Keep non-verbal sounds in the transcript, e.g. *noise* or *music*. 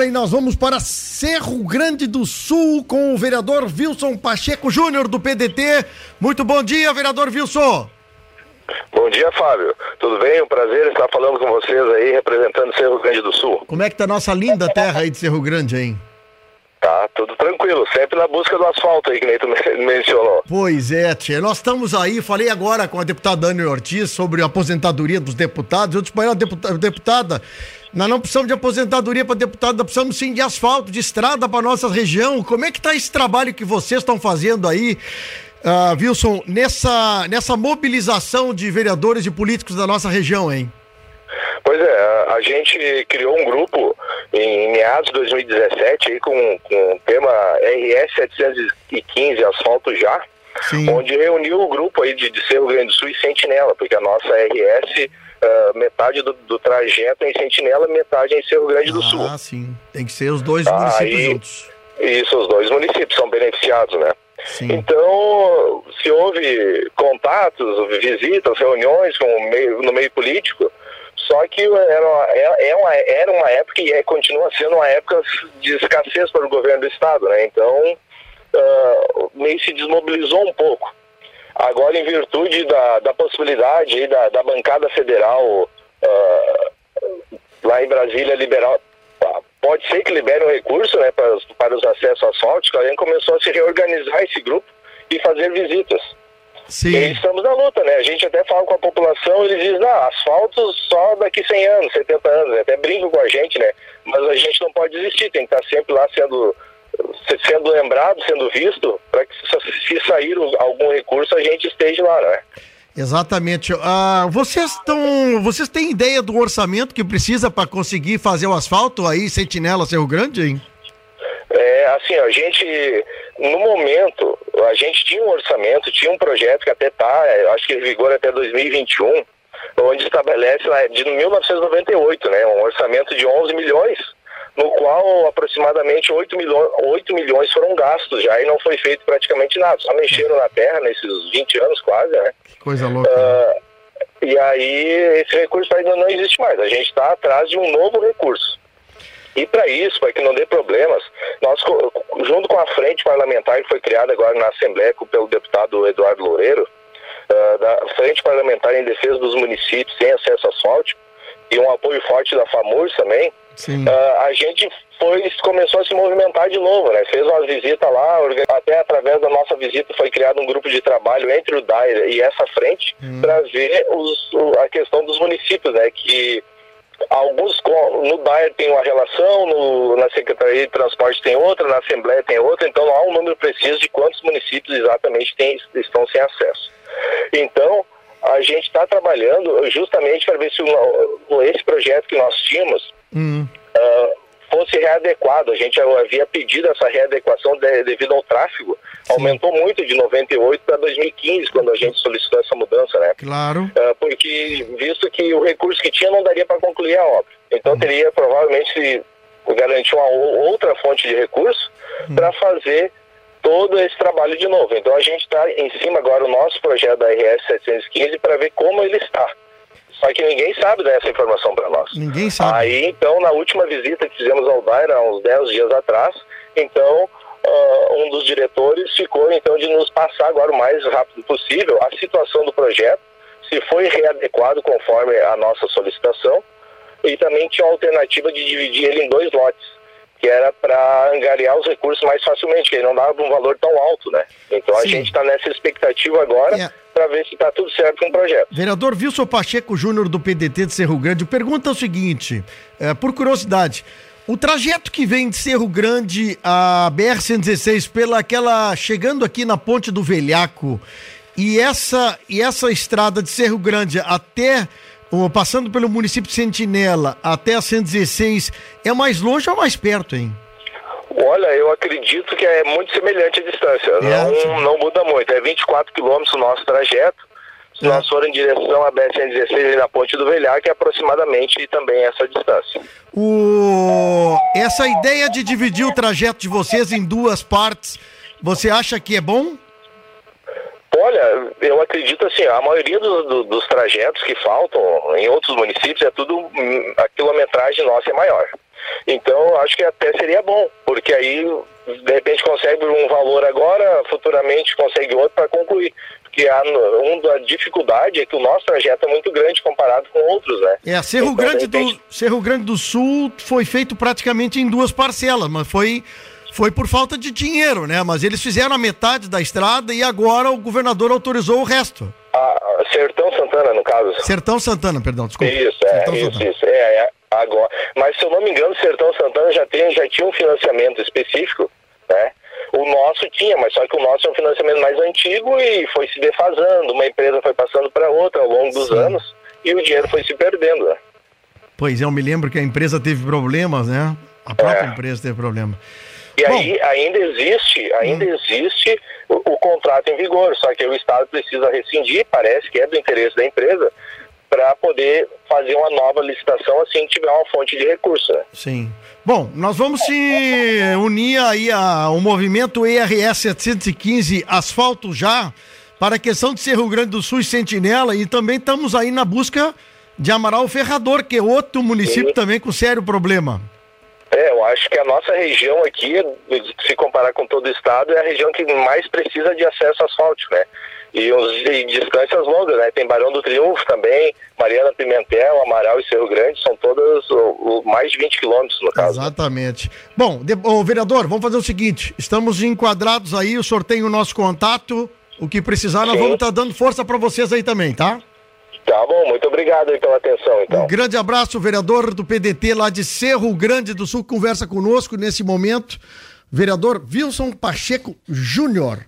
agora e nós vamos para Cerro Grande do Sul com o vereador Wilson Pacheco Júnior do PDT. Muito bom dia, vereador Wilson. Bom dia, Fábio. Tudo bem? Um prazer estar falando com vocês aí, representando Cerro Grande do Sul. Como é que tá a nossa linda terra aí de Cerro Grande, hein? Tá, tudo tranquilo, sempre na busca do asfalto aí, que nem tu *laughs* mencionou. Pois é, tia. Nós estamos aí, falei agora com a deputada Dani Ortiz sobre a aposentadoria dos deputados. Eu disse para ela, deputada, deputada, nós não precisamos de aposentadoria para deputado, nós precisamos sim de asfalto, de estrada para nossa região. Como é que está esse trabalho que vocês estão fazendo aí? uh, Wilson, nessa, nessa mobilização de vereadores e políticos da nossa região, hein? Pois é, a gente criou um grupo em meados de 2017 aí com, com o tema RS 715 Asfalto Já, Sim. onde reuniu o grupo aí de, de Cerro Grande do Sul e Sentinela, porque a nossa RS, uh, ah, metade do, do, trajeto é em Sentinela, metade é em Cerro Grande do Sul. Ah, sim. Tem que ser os dois municípios aí, juntos. Isso, os dois municípios são beneficiados, né? Sim. Então, se houve contatos, visitas, reuniões com meio, no meio político, só que era uma, é, é uma, era uma época e é, continua sendo uma época de escassez para o governo do Estado, né? Então, uh, meio se desmobilizou um pouco. Agora, em virtude da, da possibilidade da, da bancada federal uh, lá em Brasília liberar pode ser que libere um recurso né, para, para os acessos asfálticos, a gente começou a se reorganizar esse grupo e fazer visitas. Sim. E estamos na luta, né? A gente até fala com a população, eles dizem, ah, asfalto só daqui 100 anos, 70 anos, até brinco com a gente, né? Mas a gente não pode desistir, tem que estar sempre lá sendo, sendo lembrado, sendo visto, para que se sair algum recurso a gente esteja lá, né? Exatamente. Ah, vocês estão. Vocês têm ideia do orçamento que precisa para conseguir fazer o asfalto aí, Sentinela Cerro Grande, hein? É, assim, a gente, no momento, a gente tinha um orçamento, tinha um projeto que até está, acho que em vigor até 2021, onde estabelece, de 1998, né, um orçamento de 11 milhões no qual aproximadamente 8 milhões, 8 milhões foram gastos já e não foi feito praticamente nada. Só mexeram na terra nesses 20 anos quase, né? Que coisa louca. Uh, e aí esse recurso ainda não existe mais. A gente está atrás de um novo recurso. E para isso, para que não dê problemas, nós, junto com a frente parlamentar que foi criada agora na Assembleia pelo deputado Eduardo Loureiro, uh, da Frente Parlamentar em Defesa dos Municípios sem Acesso Asfáltico, e um apoio forte da FAMURS também, Uh, a gente foi, começou a se movimentar de novo, né? Fez uma visita lá, até através da nossa visita foi criado um grupo de trabalho entre o DAIR e essa frente hum. para ver os, a questão dos municípios, né? Que alguns no DAIR tem uma relação, no, na Secretaria de Transporte tem outra, na Assembleia tem outra, então não há um número preciso de quantos municípios exatamente tem, estão sem acesso. Então, a gente está trabalhando justamente para ver se o, esse projeto que nós tínhamos uh, fosse readequado. A gente havia pedido essa readequação de, devido ao tráfego. Sim. Aumentou muito de 98 para 2015, quando a gente solicitou essa mudança, né? Claro. Uh, porque, visto que o recurso que tinha não daria para concluir a obra. Então, uhum. teria provavelmente garantir uma outra fonte de recurso uhum. para fazer todo esse trabalho de novo. Então a gente está em cima agora o nosso projeto da RS 715 para ver como ele está. Só que ninguém sabe dessa informação para nós. Ninguém sabe. Aí, então, na última visita que fizemos ao Daira, há uns 10 dias atrás, então, uh, um dos diretores ficou, então, de nos passar agora o mais rápido possível a situação do projeto, se foi readequado conforme a nossa solicitação, e também tinha a alternativa de dividir ele em dois lotes que era para angariar os recursos mais facilmente, que ele não dava um valor tão alto, né? Então Sim. a gente está nessa expectativa agora yeah. para ver se está tudo certo com o projeto. Vereador Wilson Pacheco Júnior do PDT de Cerro Grande, pergunta o seguinte, é, por curiosidade, o trajeto que vem de Cerro Grande a BR-116 pela aquela chegando aqui na Ponte do Velhaco e essa e essa estrada de Cerro Grande até passando pelo município de Sentinela até a 116, é mais longe ou mais perto, hein? Olha, eu acredito que é muito semelhante a distância. É, não, não muda muito. É 24 quilômetros o nosso trajeto. Se é. nós for em direção à BR-116 na Ponte do Velhar, que é aproximadamente também essa distância. O... Essa ideia de dividir o trajeto de vocês em duas partes, você acha que é bom? Olha, eu acredito assim, a maioria do, do, dos trajetos que faltam em outros municípios é tudo, hum, a quilometragem nossa é maior. Então, acho que até seria bom, porque aí, de repente, consegue um valor agora, futuramente consegue outro para concluir. Porque a, uma dificuldade é que o nosso trajeto é muito grande comparado com outros, né? É, Cerro, então, Grande, repente... do, Cerro Grande do Sul foi feito praticamente em duas parcelas, mas foi foi por falta de dinheiro, né? Mas eles fizeram a metade da estrada e agora o governador autorizou o resto. Ah, Sertão Santana, no caso. Sertão Santana, perdão, desculpa. Isso, é, Sertão isso, isso. É, é, agora. Mas se eu não me engano, Sertão Santana já, tem, já tinha um financiamento específico, né? O nosso tinha, mas só que o nosso é um financiamento mais antigo e foi se defasando. Uma empresa foi passando para outra ao longo dos Sim. anos e o dinheiro foi se perdendo. Né? Pois é, eu me lembro que a empresa teve problemas, né? A própria é. empresa teve problema. E Bom, aí ainda existe, ainda hum. existe o, o, contrato em vigor, só que o Estado precisa rescindir, parece que é do interesse da empresa, para poder fazer uma nova licitação assim que tiver uma fonte de recurso. Né? Sim. Bom, nós vamos se unir aí ao movimento ERS 715 Asfalto Já para a questão de Cerro Grande do Sul e Sentinela e também estamos aí na busca de Amaral Ferrador, que é outro município Sim. também com sério problema. É, eu acho que a nossa região aqui, se comparar com todo o estado, é a região que mais precisa de acesso asfáltico, né? E, os, e distâncias longas, né? Tem Barão do Triunfo também, Mariana Pimentel, Amaral e Cerro Grande, são todas o, o, mais de 20 quilômetros no caso. Exatamente. Bom, de, ô, vereador, vamos fazer o seguinte, estamos enquadrados aí, o senhor tem o nosso contato, o que precisar, nós Sim. vamos estar tá dando força para vocês aí também, tá? Tá bom, muito obrigado pela atenção, então. Um grande abraço, vereador do PDT lá de Cerro Grande do Sul, conversa conosco nesse momento, vereador Wilson Pacheco Júnior.